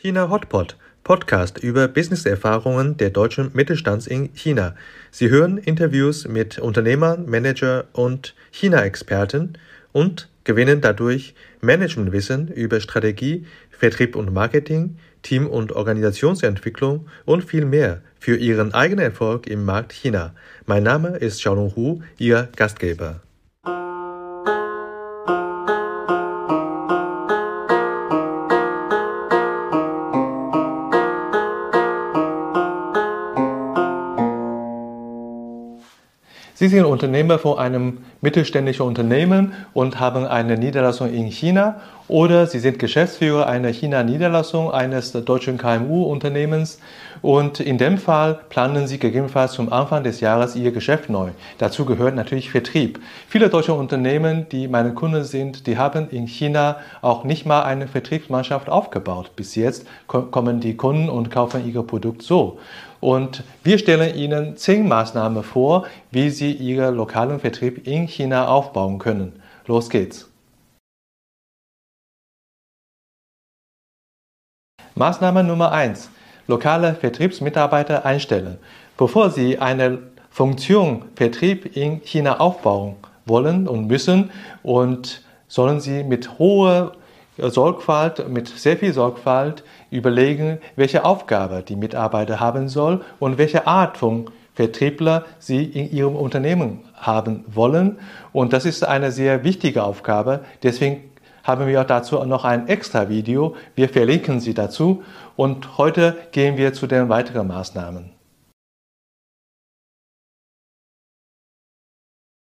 China Hotpot, Podcast über Businesserfahrungen der deutschen Mittelstands in China. Sie hören Interviews mit Unternehmern, Manager und China-Experten und gewinnen dadurch Managementwissen über Strategie, Vertrieb und Marketing, Team- und Organisationsentwicklung und viel mehr für ihren eigenen Erfolg im Markt China. Mein Name ist Xiaolong Hu, Ihr Gastgeber. Sie sind Unternehmer von einem mittelständischen Unternehmen und haben eine Niederlassung in China oder Sie sind Geschäftsführer einer China-Niederlassung eines deutschen KMU-Unternehmens und in dem Fall planen Sie gegebenenfalls zum Anfang des Jahres Ihr Geschäft neu. Dazu gehört natürlich Vertrieb. Viele deutsche Unternehmen, die meine Kunden sind, die haben in China auch nicht mal eine Vertriebsmannschaft aufgebaut. Bis jetzt kommen die Kunden und kaufen ihr Produkt so. Und wir stellen Ihnen zehn Maßnahmen vor, wie Sie Ihren lokalen Vertrieb in China aufbauen können. Los geht's! Maßnahme Nummer 1. Lokale Vertriebsmitarbeiter einstellen. Bevor Sie eine Funktion Vertrieb in China aufbauen wollen und müssen und sollen Sie mit hoher Sorgfalt, mit sehr viel Sorgfalt überlegen, welche Aufgabe die Mitarbeiter haben soll und welche Art von Vertriebler sie in ihrem Unternehmen haben wollen. Und das ist eine sehr wichtige Aufgabe. Deswegen haben wir dazu noch ein extra Video. Wir verlinken Sie dazu. Und heute gehen wir zu den weiteren Maßnahmen.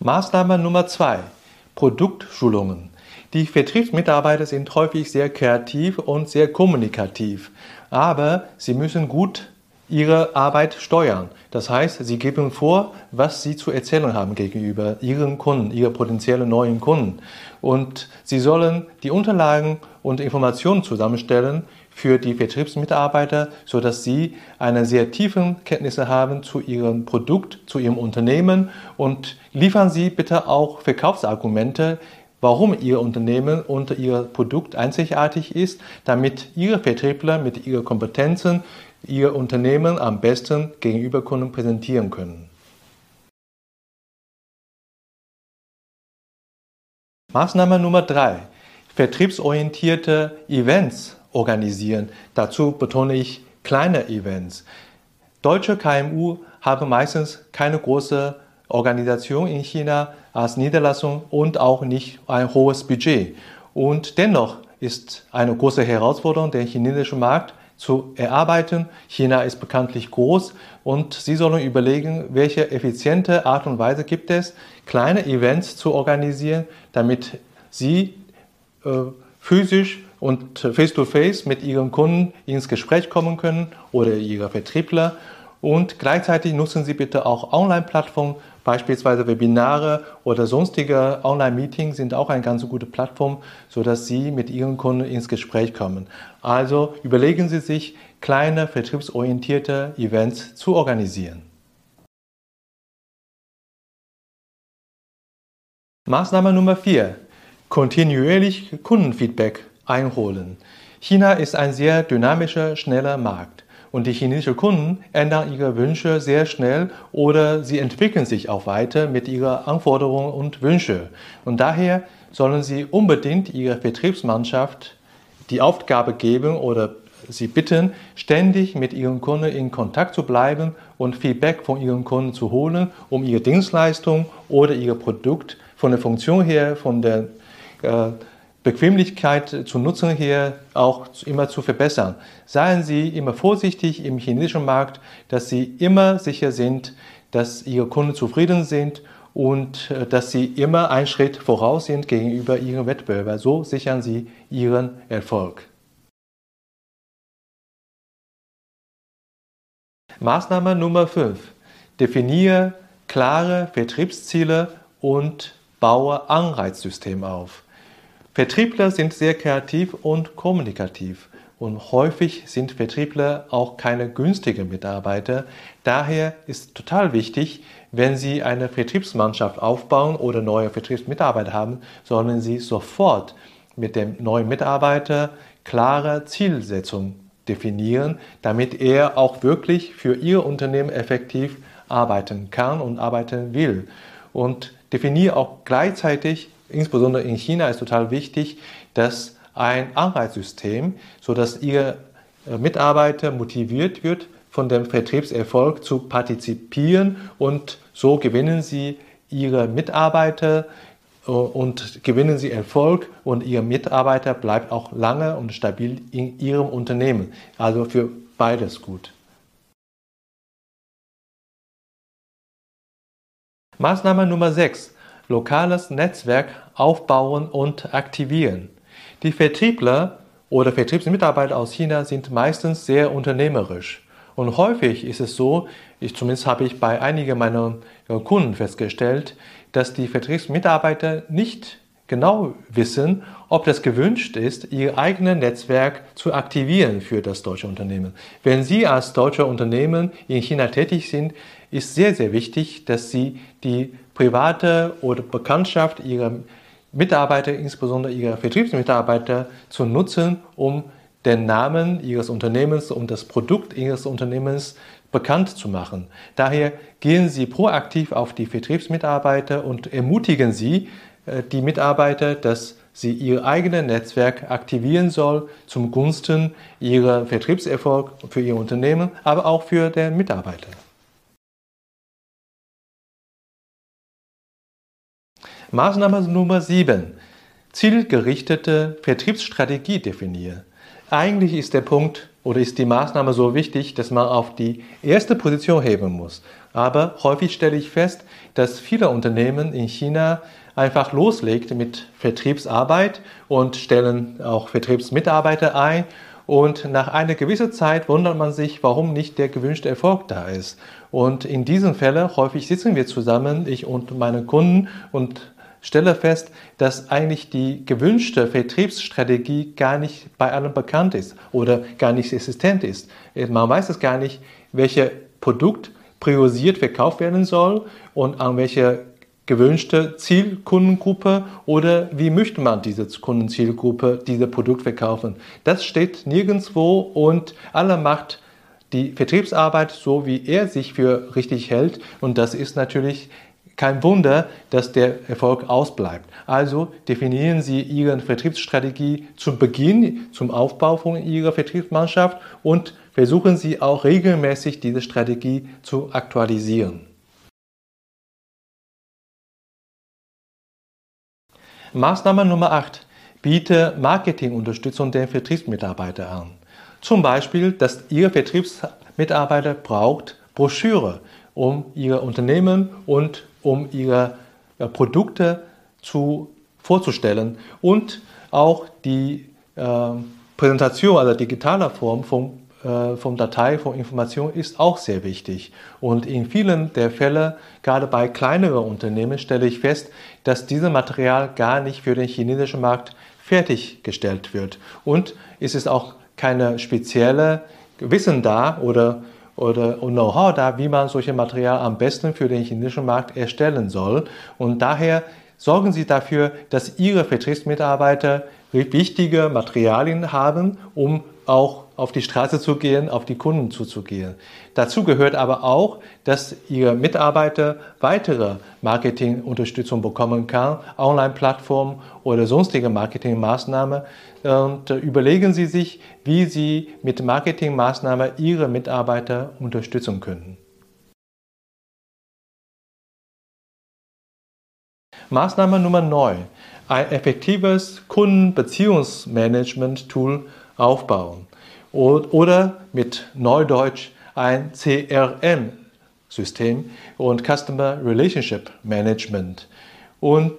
Maßnahme Nummer zwei: Produktschulungen. Die Vertriebsmitarbeiter sind häufig sehr kreativ und sehr kommunikativ, aber sie müssen gut ihre Arbeit steuern. Das heißt, sie geben vor, was sie zu erzählen haben gegenüber ihren Kunden, ihren potenziellen neuen Kunden. Und sie sollen die Unterlagen und Informationen zusammenstellen für die Vertriebsmitarbeiter, sodass sie eine sehr tiefen Kenntnisse haben zu ihrem Produkt, zu ihrem Unternehmen und liefern sie bitte auch Verkaufsargumente, warum Ihr Unternehmen und Ihr Produkt einzigartig ist, damit Ihre Vertriebler mit ihren Kompetenzen Ihr Unternehmen am besten gegenüber Kunden präsentieren können. Maßnahme Nummer drei: Vertriebsorientierte Events organisieren. Dazu betone ich kleine Events. Deutsche KMU haben meistens keine große Organisation in China als Niederlassung und auch nicht ein hohes Budget. Und dennoch ist eine große Herausforderung, den chinesischen Markt zu erarbeiten. China ist bekanntlich groß und Sie sollen überlegen, welche effiziente Art und Weise gibt es, kleine Events zu organisieren, damit Sie äh, physisch und face-to-face -face mit Ihren Kunden ins Gespräch kommen können oder Ihre Vertriebler und gleichzeitig nutzen Sie bitte auch Online-Plattformen, beispielsweise Webinare oder sonstige Online-Meetings sind auch eine ganz gute Plattform, sodass Sie mit Ihren Kunden ins Gespräch kommen. Also überlegen Sie sich, kleine vertriebsorientierte Events zu organisieren. Maßnahme Nummer 4. Kontinuierlich Kundenfeedback einholen. China ist ein sehr dynamischer, schneller Markt. Und die chinesischen Kunden ändern ihre Wünsche sehr schnell oder sie entwickeln sich auch weiter mit ihren Anforderungen und Wünschen. Und daher sollen sie unbedingt ihrer Vertriebsmannschaft die Aufgabe geben oder sie bitten, ständig mit ihren Kunden in Kontakt zu bleiben und Feedback von ihren Kunden zu holen, um ihre Dienstleistung oder ihr Produkt von der Funktion her, von der äh, Bequemlichkeit zu nutzen hier auch immer zu verbessern. Seien Sie immer vorsichtig im chinesischen Markt, dass Sie immer sicher sind, dass Ihre Kunden zufrieden sind und äh, dass Sie immer einen Schritt voraus sind gegenüber Ihren Wettbewerbern. So sichern Sie Ihren Erfolg. Maßnahme Nummer 5. Definiere klare Vertriebsziele und baue Anreizsystem auf. Vertriebler sind sehr kreativ und kommunikativ und häufig sind Vertriebler auch keine günstigen Mitarbeiter. Daher ist total wichtig, wenn Sie eine Vertriebsmannschaft aufbauen oder neue Vertriebsmitarbeiter haben, sollen Sie sofort mit dem neuen Mitarbeiter klare Zielsetzung definieren, damit er auch wirklich für Ihr Unternehmen effektiv arbeiten kann und arbeiten will. Und definiere auch gleichzeitig, insbesondere in China ist total wichtig, dass ein Anreizsystem, sodass Ihr Mitarbeiter motiviert wird, von dem Vertriebserfolg zu partizipieren und so gewinnen Sie Ihre Mitarbeiter äh, und gewinnen Sie Erfolg und Ihr Mitarbeiter bleibt auch lange und stabil in Ihrem Unternehmen. Also für beides gut. Maßnahme Nummer 6. Lokales Netzwerk aufbauen und aktivieren. Die Vertriebler oder Vertriebsmitarbeiter aus China sind meistens sehr unternehmerisch. Und häufig ist es so, ich, zumindest habe ich bei einigen meiner Kunden festgestellt, dass die Vertriebsmitarbeiter nicht genau wissen, ob das gewünscht ist, ihr eigenes Netzwerk zu aktivieren für das deutsche Unternehmen. Wenn Sie als deutsche Unternehmen in China tätig sind, ist sehr, sehr wichtig, dass Sie die private oder Bekanntschaft Ihrer Mitarbeiter, insbesondere Ihrer Vertriebsmitarbeiter, zu nutzen, um den Namen Ihres Unternehmens und das Produkt Ihres Unternehmens bekannt zu machen. Daher gehen Sie proaktiv auf die Vertriebsmitarbeiter und ermutigen Sie äh, die Mitarbeiter, dass sie ihr eigenes Netzwerk aktivieren soll zum Gunsten ihrer Vertriebserfolg für ihr Unternehmen, aber auch für den Mitarbeiter. Maßnahme Nummer 7. Zielgerichtete Vertriebsstrategie definieren. Eigentlich ist der Punkt oder ist die Maßnahme so wichtig, dass man auf die erste Position heben muss. Aber häufig stelle ich fest, dass viele Unternehmen in China einfach loslegt mit Vertriebsarbeit und stellen auch Vertriebsmitarbeiter ein. Und nach einer gewissen Zeit wundert man sich, warum nicht der gewünschte Erfolg da ist. Und in diesen Fällen häufig sitzen wir zusammen, ich und meine Kunden, und stelle fest, dass eigentlich die gewünschte Vertriebsstrategie gar nicht bei allen bekannt ist oder gar nicht existent ist. Man weiß es gar nicht, welches Produkt priorisiert verkauft werden soll und an welche gewünschte Zielkundengruppe oder wie möchte man diese Kundenzielgruppe, dieses Produkt verkaufen. Das steht nirgendwo und alle macht die Vertriebsarbeit so, wie er sich für richtig hält und das ist natürlich kein Wunder, dass der Erfolg ausbleibt. Also definieren Sie Ihre Vertriebsstrategie zum Beginn, zum Aufbau von Ihrer Vertriebsmannschaft und versuchen Sie auch regelmäßig diese Strategie zu aktualisieren. Maßnahme Nummer 8. Biete Marketingunterstützung den Vertriebsmitarbeitern an. Zum Beispiel, dass Ihr Vertriebsmitarbeiter braucht Broschüre, um Ihr Unternehmen und um ihre äh, Produkte zu, vorzustellen und auch die äh, Präsentation, also digitaler Form vom, äh, vom Datei, von Information ist auch sehr wichtig. Und in vielen der Fälle, gerade bei kleineren Unternehmen, stelle ich fest, dass dieses Material gar nicht für den chinesischen Markt fertiggestellt wird. Und es ist auch keine spezielle Wissen da oder oder Know-how da, wie man solche Material am besten für den chinesischen Markt erstellen soll. Und daher sorgen Sie dafür, dass Ihre Vertriebsmitarbeiter wichtige Materialien haben, um auch auf die Straße zu gehen, auf die Kunden zuzugehen. Dazu gehört aber auch, dass Ihre Mitarbeiter weitere Marketingunterstützung bekommen kann, Online-Plattformen oder sonstige Marketingmaßnahmen. Und überlegen Sie sich, wie Sie mit Marketingmaßnahmen Ihre Mitarbeiter unterstützen können. Maßnahme Nummer 9. Ein effektives Kundenbeziehungsmanagement-Tool aufbauen oder mit Neudeutsch ein CRM-System und Customer Relationship Management. Und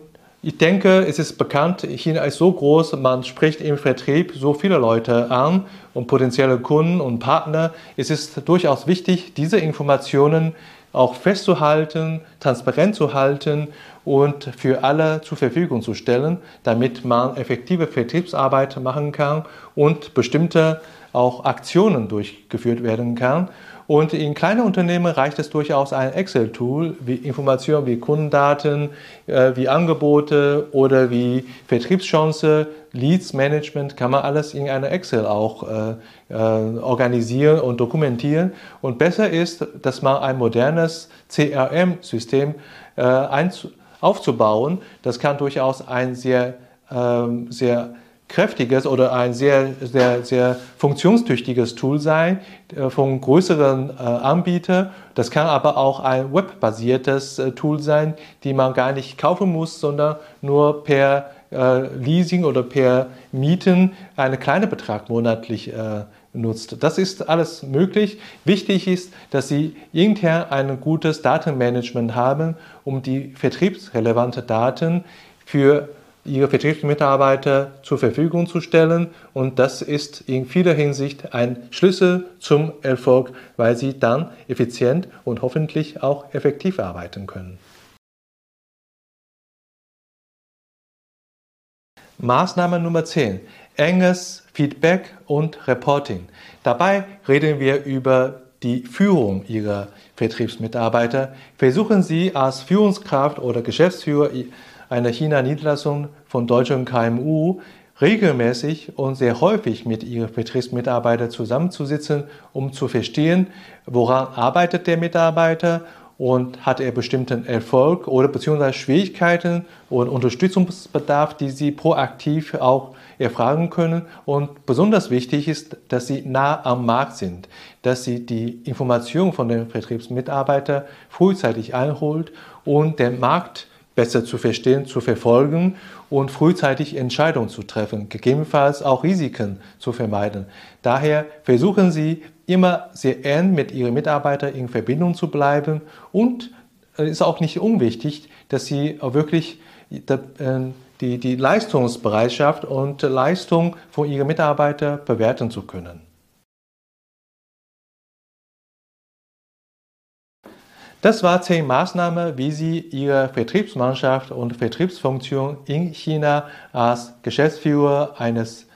ich denke, es ist bekannt, China ist so groß, man spricht im Vertrieb so viele Leute an und potenzielle Kunden und Partner. Es ist durchaus wichtig, diese Informationen auch festzuhalten, transparent zu halten und für alle zur Verfügung zu stellen, damit man effektive Vertriebsarbeit machen kann und bestimmte auch Aktionen durchgeführt werden kann. Und in kleinen Unternehmen reicht es durchaus ein Excel-Tool, wie Informationen wie Kundendaten, äh, wie Angebote oder wie Vertriebschance Leads Management kann man alles in einer Excel auch äh, äh, organisieren und dokumentieren. Und besser ist, dass man ein modernes CRM-System aufzubauen. Das kann durchaus ein sehr, ähm, sehr kräftiges oder ein sehr, sehr, sehr funktionstüchtiges Tool sein äh, von größeren äh, Anbietern. Das kann aber auch ein webbasiertes äh, Tool sein, die man gar nicht kaufen muss, sondern nur per Leasing oder per Mieten einen kleinen Betrag monatlich nutzt. Das ist alles möglich. Wichtig ist, dass Sie intern ein gutes Datenmanagement haben, um die vertriebsrelevanten Daten für ihre Vertriebsmitarbeiter zur Verfügung zu stellen. Und das ist in vieler Hinsicht ein Schlüssel zum Erfolg, weil sie dann effizient und hoffentlich auch effektiv arbeiten können. Maßnahme Nummer 10. Enges Feedback und Reporting. Dabei reden wir über die Führung Ihrer Vertriebsmitarbeiter. Versuchen Sie als Führungskraft oder Geschäftsführer einer China-Niederlassung von deutschen KMU regelmäßig und sehr häufig mit ihren Vertriebsmitarbeitern zusammenzusitzen, um zu verstehen, woran arbeitet der Mitarbeiter und hat er bestimmten Erfolg oder beziehungsweise Schwierigkeiten und Unterstützungsbedarf, die Sie proaktiv auch erfragen können. Und besonders wichtig ist, dass Sie nah am Markt sind, dass Sie die Informationen von den Vertriebsmitarbeitern frühzeitig einholt und den Markt besser zu verstehen, zu verfolgen und frühzeitig Entscheidungen zu treffen, gegebenenfalls auch Risiken zu vermeiden. Daher versuchen Sie immer sehr eng mit Ihren Mitarbeitern in Verbindung zu bleiben und es ist auch nicht unwichtig, dass Sie wirklich äh, die, die Leistungsbereitschaft und Leistung von Ihren Mitarbeitern bewerten zu können. Das war zehn Maßnahmen, wie Sie Ihre Vertriebsmannschaft und Vertriebsfunktion in China als Geschäftsführer eines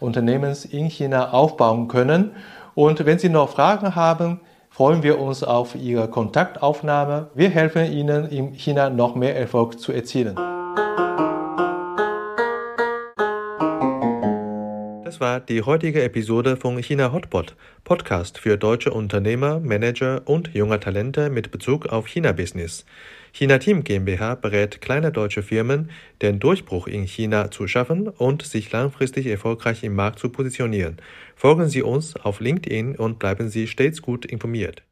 Unternehmens in China aufbauen können. Und wenn Sie noch Fragen haben, freuen wir uns auf Ihre Kontaktaufnahme. Wir helfen Ihnen in China noch mehr Erfolg zu erzielen. Das war die heutige Episode von China Hotpot, Podcast für deutsche Unternehmer, Manager und junge Talente mit Bezug auf China-Business. China Team GmbH berät kleine deutsche Firmen, den Durchbruch in China zu schaffen und sich langfristig erfolgreich im Markt zu positionieren. Folgen Sie uns auf LinkedIn und bleiben Sie stets gut informiert.